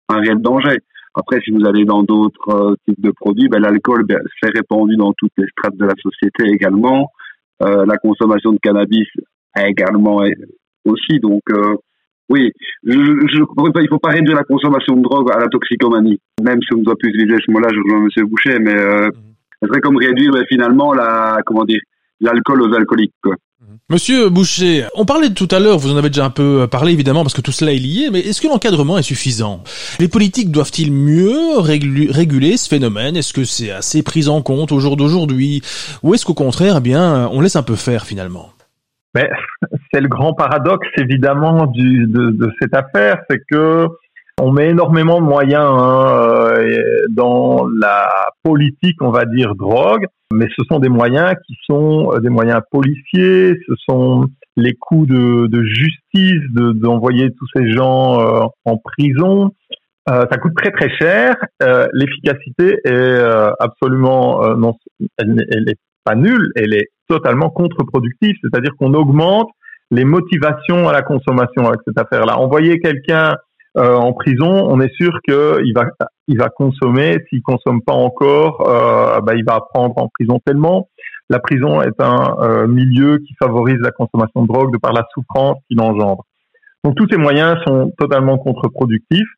un réel danger. Après, si vous allez dans d'autres euh, types de produits, ben, l'alcool ben, s'est répandu dans toutes les strates de la société également. Euh, la consommation de cannabis également aussi. Donc euh, oui, je, je, il faut pas réduire la consommation de drogue à la toxicomanie, même si on ne doit plus utiliser ce mot-là, je rejoins M. Boucher, mais euh, mhm. ce serait comme réduire finalement la comment dire l'alcool aux alcooliques. Quoi. Monsieur Boucher, on parlait tout à l'heure, vous en avez déjà un peu parlé évidemment parce que tout cela est lié, mais est-ce que l'encadrement est suffisant? Les politiques doivent-ils mieux réguler ce phénomène? Est-ce que c'est assez pris en compte au jour d'aujourd'hui? Ou est-ce qu'au contraire, eh bien, on laisse un peu faire finalement? Mais c'est le grand paradoxe évidemment du, de, de cette affaire, c'est que on met énormément de moyens hein, euh, dans la politique, on va dire drogue, mais ce sont des moyens qui sont euh, des moyens policiers, ce sont les coûts de, de justice, d'envoyer tous ces gens euh, en prison. Euh, ça coûte très très cher. Euh, L'efficacité est absolument non, elle, elle est pas nulle, elle est totalement contre-productive, c'est-à-dire qu'on augmente les motivations à la consommation avec cette affaire-là. Envoyer quelqu'un euh, en prison, on est sûr qu'il va, il va consommer. S'il consomme pas encore, euh, bah, il va prendre en prison tellement. La prison est un euh, milieu qui favorise la consommation de drogue de par la souffrance qu'il engendre. Donc tous ces moyens sont totalement contre-productifs.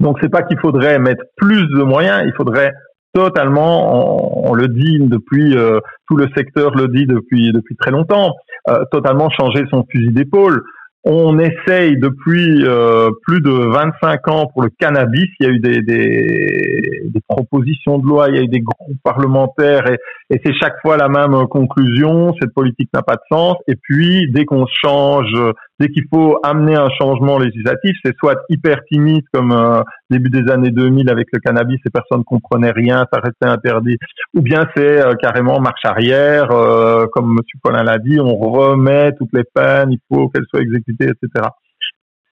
Donc c'est pas qu'il faudrait mettre plus de moyens, il faudrait totalement, on, le dit depuis, euh, tout le secteur le dit depuis depuis très longtemps, euh, totalement changer son fusil d'épaule. On essaye depuis euh, plus de 25 ans pour le cannabis. Il y a eu des, des, des propositions de loi, il y a eu des groupes parlementaires et, et c'est chaque fois la même conclusion. Cette politique n'a pas de sens. Et puis, dès qu'on change, dès qu'il faut amener un changement législatif, c'est soit hyper timide comme euh, début des années 2000 avec le cannabis, et personne comprenaient rien, ça restait interdit, ou bien c'est euh, carrément marche arrière, euh, comme Monsieur Colin l'a dit, on remet toutes les peines, il faut qu'elles soient exécutées, etc.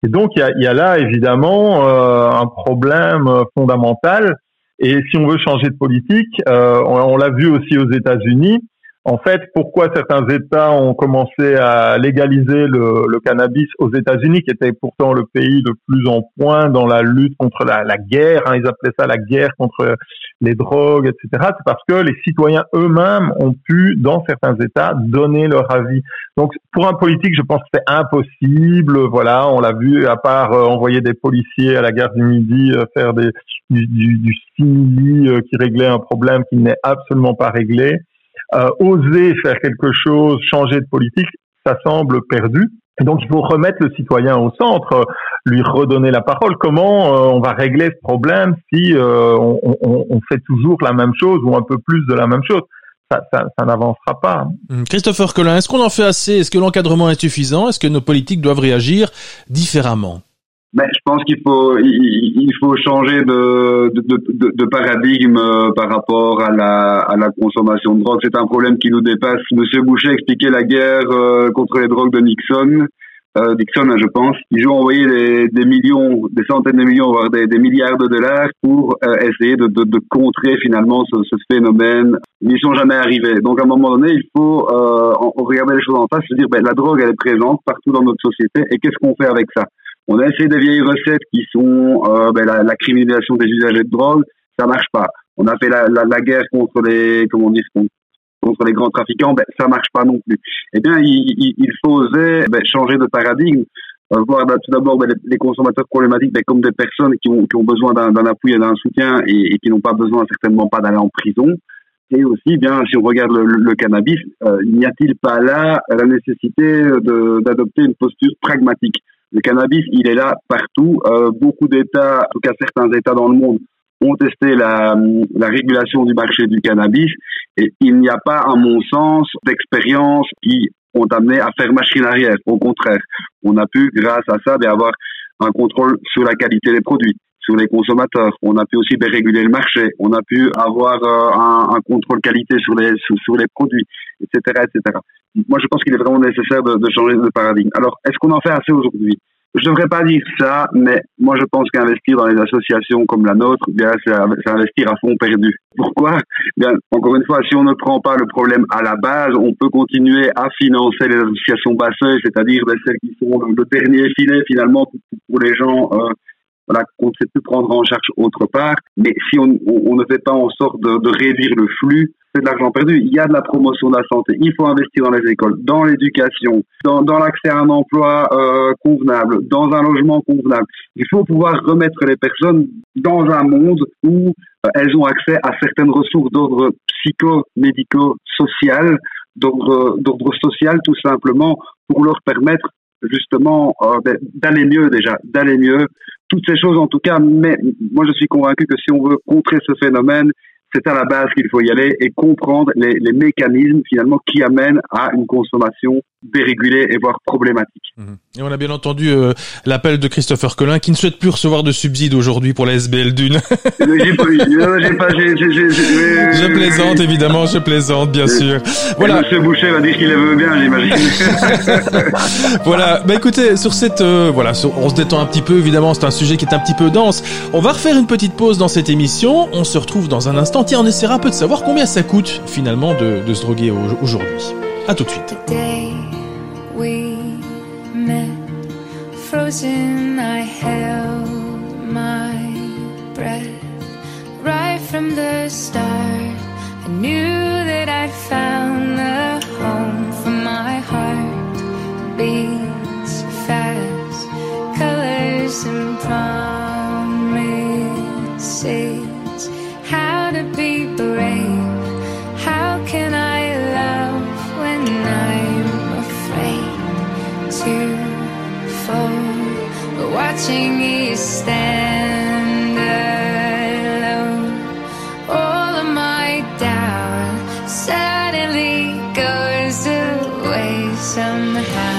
Et donc il y a, y a, là évidemment un problème fondamental. Et si on veut changer de politique, on, on l'a vu aussi aux États-Unis, en fait, pourquoi certains États ont commencé à légaliser le, le cannabis aux États-Unis, qui était pourtant le pays le plus en point dans la lutte contre la, la guerre, hein, ils appelaient ça la guerre contre les drogues, etc. C'est parce que les citoyens eux-mêmes ont pu, dans certains États, donner leur avis. Donc, pour un politique, je pense que c'est impossible. Voilà, on l'a vu, à part euh, envoyer des policiers à la gare du Midi euh, faire des, du, du, du simili euh, qui réglait un problème qui n'est absolument pas réglé euh, oser faire quelque chose, changer de politique, ça semble perdu. Donc il faut remettre le citoyen au centre, lui redonner la parole. Comment euh, on va régler ce problème si euh, on, on, on, fait toujours la même chose ou un peu plus de la même chose? Ça, ça, ça n'avancera pas. Hum, Christopher Collin, est-ce qu'on en fait assez? Est-ce que l'encadrement est suffisant? Est-ce que nos politiques doivent réagir différemment? Ben, je pense qu'il faut il, faut changer de, de, de, de paradigme euh, par rapport à la, à la consommation de drogue. C'est un problème qui nous dépasse. Monsieur Boucher expliquait la guerre euh, contre les drogues de Nixon. Euh, Nixon, hein, je pense. Ils ont envoyé des, des, millions, des centaines de millions, voire des, des milliards de dollars pour euh, essayer de, de, de, contrer finalement ce, ce phénomène. Ils n'y sont jamais arrivés. Donc à un moment donné, il faut euh, regarder les choses en face, se dire ben, la drogue elle est présente partout dans notre société et qu'est-ce qu'on fait avec ça? On a essayé des vieilles recettes qui sont euh, ben, la, la, criminalisation des usagers de drogue, ça marche pas. On a fait la, la, la guerre contre les comment dire contre les grands trafiquants, ben ça marche pas non plus. Eh bien, il, il, faut oser ben, changer de paradigme, euh, voir tout d'abord ben, les, consommateurs problématiques ben, comme des personnes qui ont, qui ont besoin d'un appui et d'un soutien et, et, qui n'ont pas besoin certainement pas d'aller en prison. Et aussi, bien, si on regarde le, le cannabis, euh, n'y a-t-il pas là la nécessité d'adopter une posture pragmatique? Le cannabis, il est là partout. Euh, beaucoup d'États, en tout cas certains États dans le monde, ont testé la, la régulation du marché du cannabis et il n'y a pas, à mon sens, d'expérience qui ont amené à faire machine arrière. Au contraire, on a pu, grâce à ça, avoir un contrôle sur la qualité des produits, sur les consommateurs. On a pu aussi réguler le marché. On a pu avoir euh, un, contrôle qualité sur les sur les produits, etc., etc moi, je pense qu'il est vraiment nécessaire de, de, changer de paradigme. Alors, est-ce qu'on en fait assez aujourd'hui? Je ne devrais pas dire ça, mais moi, je pense qu'investir dans les associations comme la nôtre, bien, c'est investir à fond perdu. Pourquoi? Bien, encore une fois, si on ne prend pas le problème à la base, on peut continuer à financer les associations basseuses, c'est-à-dire ben, celles qui sont le dernier filet finalement pour, les gens. Euh, voilà, qu'on ne sait plus prendre en charge autre part. Mais si on, on, ne fait pas en sorte de, de réduire le flux, de l'argent perdu. Il y a de la promotion de la santé. Il faut investir dans les écoles, dans l'éducation, dans, dans l'accès à un emploi euh, convenable, dans un logement convenable. Il faut pouvoir remettre les personnes dans un monde où euh, elles ont accès à certaines ressources d'ordre psycho-médico-social d'ordre social tout simplement pour leur permettre justement euh, ben, d'aller mieux déjà, d'aller mieux. Toutes ces choses en tout cas, mais moi je suis convaincu que si on veut contrer ce phénomène, c'est à la base qu'il faut y aller et comprendre les, mécanismes finalement qui amènent à une consommation dérégulée et voire problématique. Mhm. Et on a bien entendu euh, l'appel de Christopher Collin qui ne souhaite plus recevoir de subsides aujourd'hui pour la SBL Dune. j'ai pas eu, j'ai pas, j'ai, j'ai, je plaisante évidemment, je plaisante bien sûr. Voilà. Monsieur Boucher va dire qu'il le veut bien, j'imagine. voilà. Bah écoutez, sur cette, euh, voilà, on se détend un petit peu évidemment, c'est un sujet qui est un petit peu dense. On va refaire une petite pause dans cette émission. On se retrouve dans un instant. Tiens, on essaiera un peu de savoir combien ça coûte finalement de, de se droguer aujourd'hui. À tout de suite. Frozen, I held my breath. Right from the start, I knew that I'd found the home for my heart. Beats fast, colors and promises. Watching you stand alone. All of my doubt suddenly goes away somehow.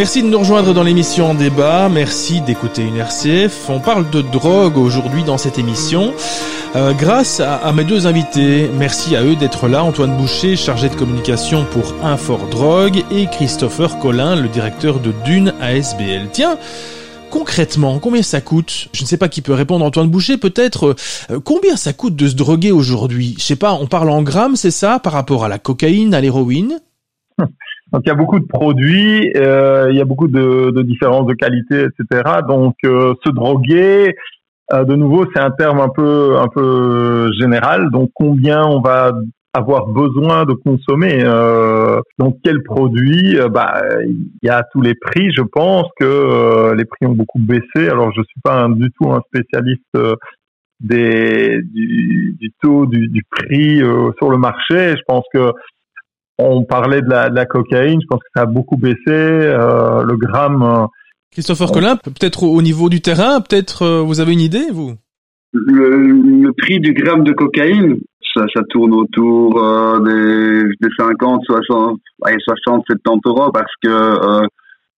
Merci de nous rejoindre dans l'émission en débat, merci d'écouter une RCF. On parle de drogue aujourd'hui dans cette émission. Euh, grâce à, à, mes deux invités, merci à eux d'être là. Antoine Boucher, chargé de communication pour Infor Drogue, et Christopher Collin, le directeur de Dune ASBL. Tiens, concrètement, combien ça coûte? Je ne sais pas qui peut répondre, Antoine Boucher, peut-être. Euh, combien ça coûte de se droguer aujourd'hui? Je sais pas, on parle en grammes, c'est ça, par rapport à la cocaïne, à l'héroïne? donc il y a beaucoup de produits, euh, il y a beaucoup de, de, différences de qualité, etc. Donc euh, se droguer, euh, de nouveau, c'est un terme un peu un peu général. Donc combien on va avoir besoin de consommer euh, donc quel produit bah il y a tous les prix je pense que les prix ont beaucoup baissé alors je suis pas du tout un spécialiste des du, du taux du, du prix sur le marché je pense que on parlait de la, de la, cocaïne, je pense que ça a beaucoup baissé. Euh, le gramme. Euh, Christopher on... Colin, peut-être au niveau du terrain, peut-être euh, vous avez une idée, vous le, le, prix du gramme de cocaïne, ça, ça tourne autour euh, des, des 50, 60, 60, 70 euros parce que euh,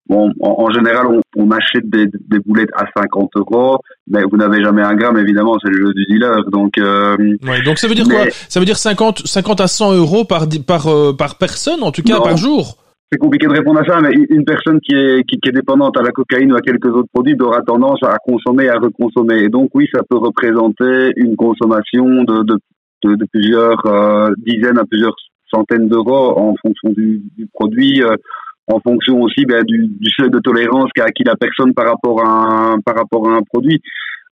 Bon, en, en général, on, on achète des, des, boulettes à 50 euros, mais vous n'avez jamais un gramme, évidemment, c'est le jeu du dealer. Donc, euh, ouais, donc ça veut dire mais... quoi Ça veut dire 50, 50 à 100 euros par par euh, par personne, en tout cas non. par jour? C'est compliqué de répondre à ça, mais une personne qui est, qui, qui, est dépendante à la cocaïne ou à quelques autres produits aura tendance à consommer, à reconsommer. Et donc oui, ça peut représenter une consommation de, de, de, de plusieurs euh, dizaines à plusieurs centaines d'euros en fonction du, du produit. Euh, en fonction aussi ben, du, du, seuil de tolérance qu'a acquis la personne par rapport à un, par rapport à un produit.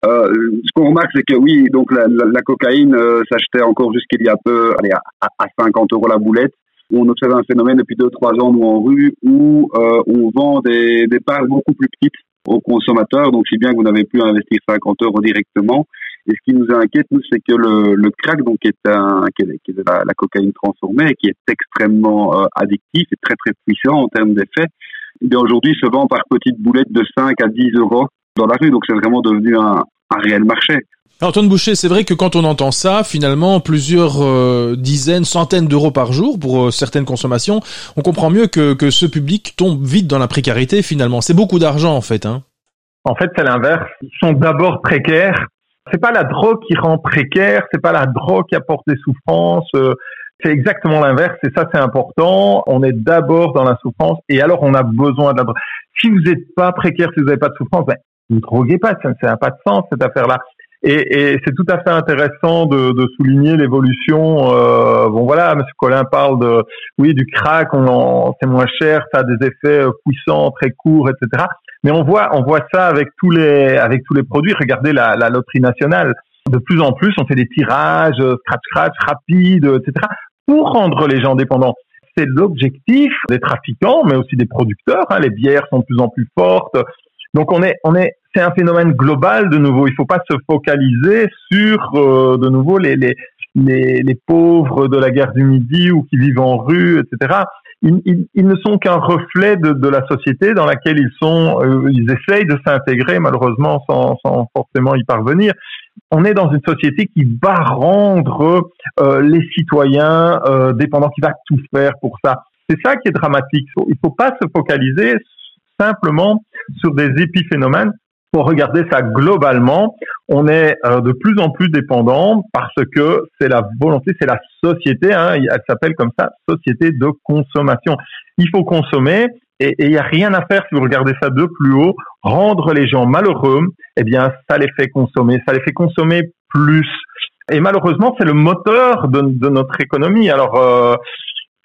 Euh, ce qu'on remarque, c'est que oui, donc la, la, la cocaïne euh, s'achetait encore jusqu'il y a peu, allez, à, à 50 euros la boulette. On observe un phénomène depuis 2-3 ans, nous, en rue, où euh, on vend des, des parts beaucoup plus petites aux consommateurs. Donc, si bien que vous n'avez plus à investir 50 euros directement. Et ce qui nous inquiète, nous, c'est que le, le crack, donc, qui est, un, la, cocaïne transformée, qui est extrêmement euh, addictif et très, très puissant en termes d'effet, eh aujourd'hui se vend par petites boulettes de 5 à 10 euros dans la rue. Donc, c'est vraiment devenu un, un réel marché. Antoine Boucher, c'est vrai que quand on entend ça, finalement, plusieurs euh, dizaines, centaines d'euros par jour pour euh, certaines consommations, on comprend mieux que, que ce public tombe vite dans la précarité, finalement. C'est beaucoup d'argent, en fait. Hein. En fait, c'est l'inverse. Ils sont d'abord précaires. C'est pas la drogue qui rend précaire, c'est pas la drogue qui apporte des souffrances. Euh, c'est exactement l'inverse, et ça c'est important. On est d'abord dans la souffrance, et alors on a besoin de la drogue. Si vous n'êtes pas précaire, si vous n'avez pas de souffrance, ben, ne droguez pas, ça n'a pas de sens cette affaire-là. Et, et c'est tout à fait intéressant de, de souligner l'évolution. Euh, bon voilà, Monsieur Colin parle de oui du crack, on c'est moins cher, ça a des effets puissants, très courts, etc. Mais on voit on voit ça avec tous les avec tous les produits. Regardez la, la loterie nationale. De plus en plus, on fait des tirages scratch scratch rapides, etc. pour rendre les gens dépendants. C'est l'objectif des trafiquants, mais aussi des producteurs. Hein. Les bières sont de plus en plus fortes. Donc on est on est c'est un phénomène global de nouveau. Il ne faut pas se focaliser sur euh, de nouveau les, les, les, les, pauvres de la guerre du Midi ou qui vivent en rue, etc. Ils, ils, ils ne sont qu'un reflet de, de, la société dans laquelle ils sont. Euh, ils essayent de s'intégrer, malheureusement, sans, sans, forcément y parvenir. On est dans une société qui va rendre euh, les citoyens euh, dépendants, qui va tout faire pour ça. C'est ça qui est dramatique. Il ne faut pas se focaliser simplement sur des épiphénomènes pour regarder ça globalement, on est euh, de plus en plus dépendant parce que c'est la volonté, c'est la société, hein, elle s'appelle comme ça, société de consommation. Il faut consommer et il n'y a rien à faire si vous regardez ça de plus haut. Rendre les gens malheureux, eh bien, ça les fait consommer, ça les fait consommer plus. Et malheureusement, c'est le moteur de, de, notre économie. Alors, euh,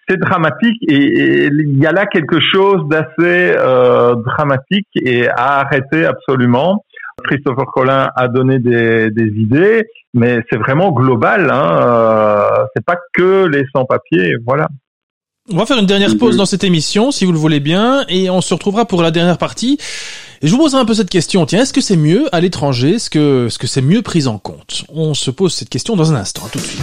c'est dramatique et il y a là quelque chose d'assez euh, dramatique et à arrêter absolument. Christopher Collin a donné des, des idées, mais c'est vraiment global. Hein, euh, c'est pas que les sans-papiers, voilà. On va faire une dernière pause dans cette émission, si vous le voulez bien, et on se retrouvera pour la dernière partie. Et je vous poserai un peu cette question. Tiens, est-ce que c'est mieux à l'étranger? Est-ce que, est-ce que c'est mieux pris en compte? On se pose cette question dans un instant. Tout de suite.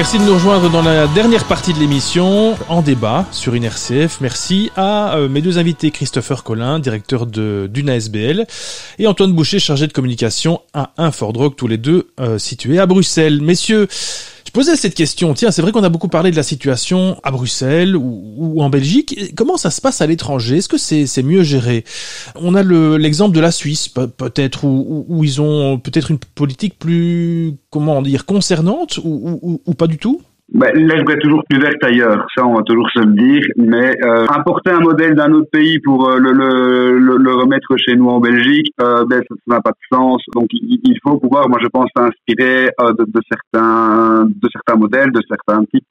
Merci de nous rejoindre dans la dernière partie de l'émission en débat sur une RCF. Merci à euh, mes deux invités Christopher Collin, directeur de et Antoine Boucher, chargé de communication à Infordrog, tous les deux euh, situés à Bruxelles. Messieurs, je posais cette question. Tiens, c'est vrai qu'on a beaucoup parlé de la situation à Bruxelles ou, en Belgique. Comment ça se passe à l'étranger? Est-ce que c'est mieux géré? On a le l'exemple de la Suisse, pe- peut-être, où, ils ont peut-être une politique plus, comment dire, concernante ou pas du tout? Ben, L'herbe est toujours plus verte ailleurs, ça on va toujours se le dire, mais euh, importer un modèle d'un autre pays pour euh, le, le, le, le remettre chez nous en Belgique, euh, ben, ça n'a pas de sens. Donc il, il faut pouvoir, moi je pense, s'inspirer euh, de, de, certains, de certains modèles, de certains types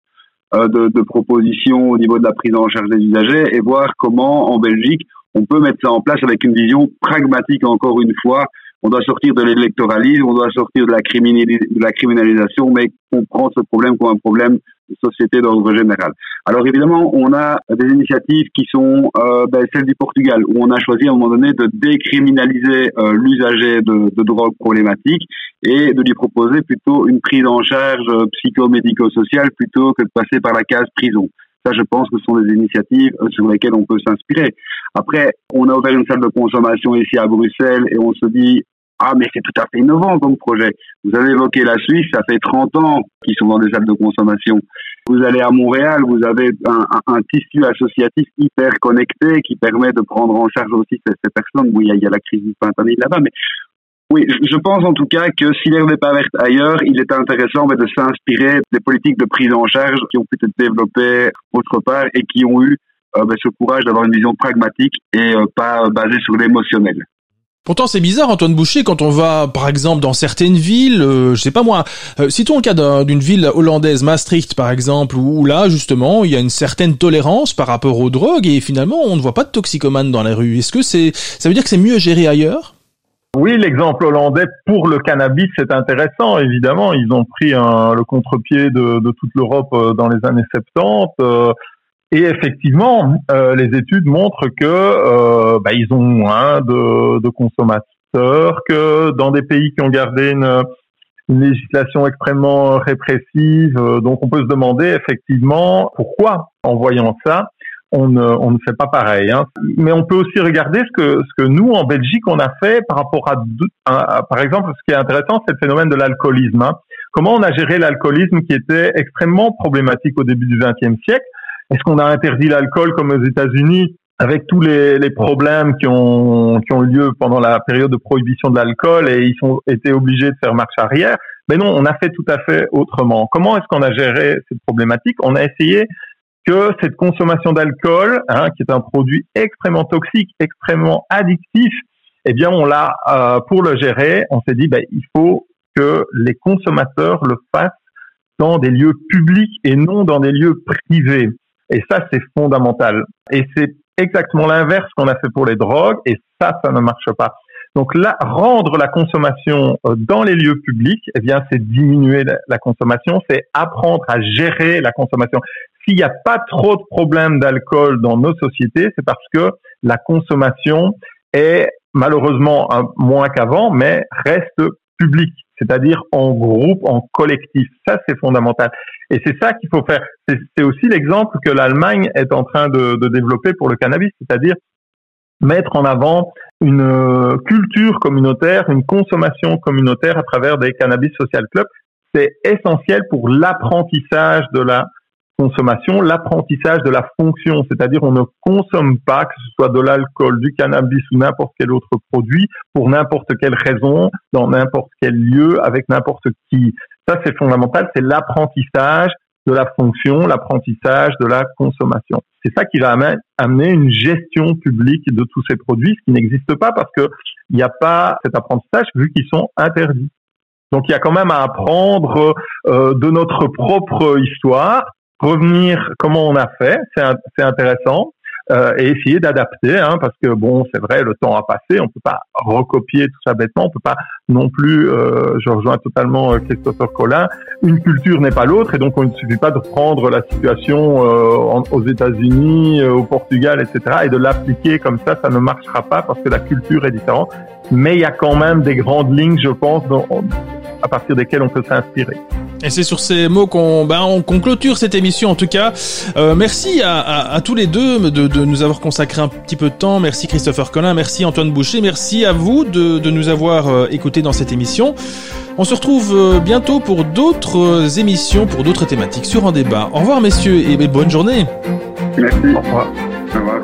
euh, de, de propositions au niveau de la prise en charge des usagers et voir comment en Belgique on peut mettre ça en place avec une vision pragmatique encore une fois on doit sortir de l'électoralisme, on doit sortir de la, de la criminalisation, mais comprendre ce problème comme un problème de société d'ordre général. Alors évidemment, on a des initiatives qui sont euh, ben, celles du Portugal, où on a choisi à un moment donné de décriminaliser euh, l'usager de, de drogues problématiques et de lui proposer plutôt une prise en charge euh, psychomédico-sociale plutôt que de passer par la case prison. Ça, je pense que ce sont des initiatives euh, sur lesquelles on peut s'inspirer. Après, on a ouvert une salle de consommation ici à Bruxelles et on se dit, ah, mais c'est tout à fait innovant comme projet. Vous avez évoqué la Suisse, ça fait 30 ans qu'ils sont dans des salles de consommation. Vous allez à Montréal, vous avez un, un, un tissu associatif hyper connecté qui permet de prendre en charge aussi ces, ces personnes. Oui, il y, a, il y a la crise du fentanyl là-bas, mais oui, je pense en tout cas que si l'herbe n'est pas verte ailleurs, il est intéressant de s'inspirer des politiques de prise en charge qui ont pu être développées autre part et qui ont eu euh, ben, ce courage d'avoir une vision pragmatique et euh, pas basée sur l'émotionnel. Pourtant, c'est bizarre, Antoine Boucher, quand on va, par exemple, dans certaines villes, euh, je sais pas moi, euh, citons le cas d'un- d'une ville hollandaise, Maastricht, par exemple, où, là, justement, il y a une certaine tolérance par rapport aux drogues et finalement, on ne voit pas de toxicomanes dans la rue. Est-ce que c'est, ça veut dire que c'est mieux géré ailleurs? Oui, l'exemple hollandais pour le cannabis, c'est intéressant, évidemment. Ils ont pris le contre-pied de, toute l'Europe euh, dans les années 70. Euh, et effectivement, euh, les études montrent que euh, bah, ils ont moins de, de, consommateurs que dans des pays qui ont gardé une, une législation extrêmement répressive. Donc, on peut se demander effectivement pourquoi, en voyant ça, on ne, on ne fait pas pareil. Hein. Mais on peut aussi regarder ce que, ce que nous, en Belgique, on a fait par rapport à par exemple, ce qui est intéressant, c'est le phénomène de l'alcoolisme. Hein. Comment on a géré l'alcoolisme qui était extrêmement problématique au début du XXe siècle Est-ce qu'on a interdit l'alcool comme aux États-Unis avec tous les, les, problèmes qui ont, qui ont eu lieu pendant la période de prohibition de l'alcool et ils ont été obligés de faire marche arrière? Mais non, on a fait tout à fait autrement. Comment est-ce qu'on a géré cette problématique? On a essayé que cette consommation d'alcool, hein, qui est un produit extrêmement toxique, extrêmement addictif, eh bien, on l'a euh, pour le gérer. On s'est dit, ben, il faut que les consommateurs le fassent dans des lieux publics et non dans des lieux privés. Et ça, c'est fondamental. Et c'est exactement l'inverse qu'on a fait pour les drogues. Et ça, ça ne marche pas. Donc là, rendre la consommation euh, dans les lieux publics, eh bien, c'est diminuer la consommation, c'est apprendre à gérer la consommation s'il n'y a pas trop de problèmes d'alcool dans nos sociétés, c'est parce que la consommation est malheureusement moins qu'avant, mais reste publique, c'est-à-dire en groupe, en collectif. Ça, c'est fondamental. Et c'est ça qu'il faut faire. C'est aussi l'exemple que l'Allemagne est en train de, de développer pour le cannabis, c'est-à-dire mettre en avant une euh, culture communautaire, une consommation communautaire à travers des cannabis social clubs. C'est essentiel pour l'apprentissage de la consommation, l'apprentissage de la fonction, c'est-à-dire on ne consomme pas, que ce soit de l'alcool, du cannabis ou n'importe quel autre produit, pour n'importe quelle raison, dans n'importe quel lieu, avec n'importe qui. Ça, c'est fondamental, c'est l'apprentissage de la fonction, l'apprentissage de la consommation. C'est ça qui va amener une gestion publique de tous ces produits, ce qui n'existe pas parce que il n'y a pas cet apprentissage vu qu'ils sont interdits. Donc il y a quand même à apprendre euh, de notre propre histoire, revenir comment on a fait, c'est intéressant, euh, et essayer d'adapter, hein, parce que bon, c'est vrai, le temps a passé, on peut pas recopier tout ça bêtement, on peut pas non plus, euh, je rejoins totalement euh, Christopher Collin, une culture n'est pas l'autre, et donc on ne suffit pas de prendre la situation euh, aux États-Unis, euh, au Portugal, etc., et de l'appliquer comme ça, ça ne marchera pas parce que la culture est différente, mais il y a quand même des grandes lignes, je pense, dont, à partir desquelles on peut s'inspirer. Et c'est sur ces mots qu'on ben, clôture cette émission en tout cas. Euh, merci à, à, à, tous les deux de, de, nous avoir consacré un petit peu de temps. Merci Christopher Collin, merci Antoine Boucher, merci à vous de, de nous avoir euh, écoutés dans cette émission. On se retrouve euh, bientôt pour d'autres émissions, pour d'autres thématiques sur un débat. Au revoir messieurs et bonne journée. Merci. Au revoir. Au revoir.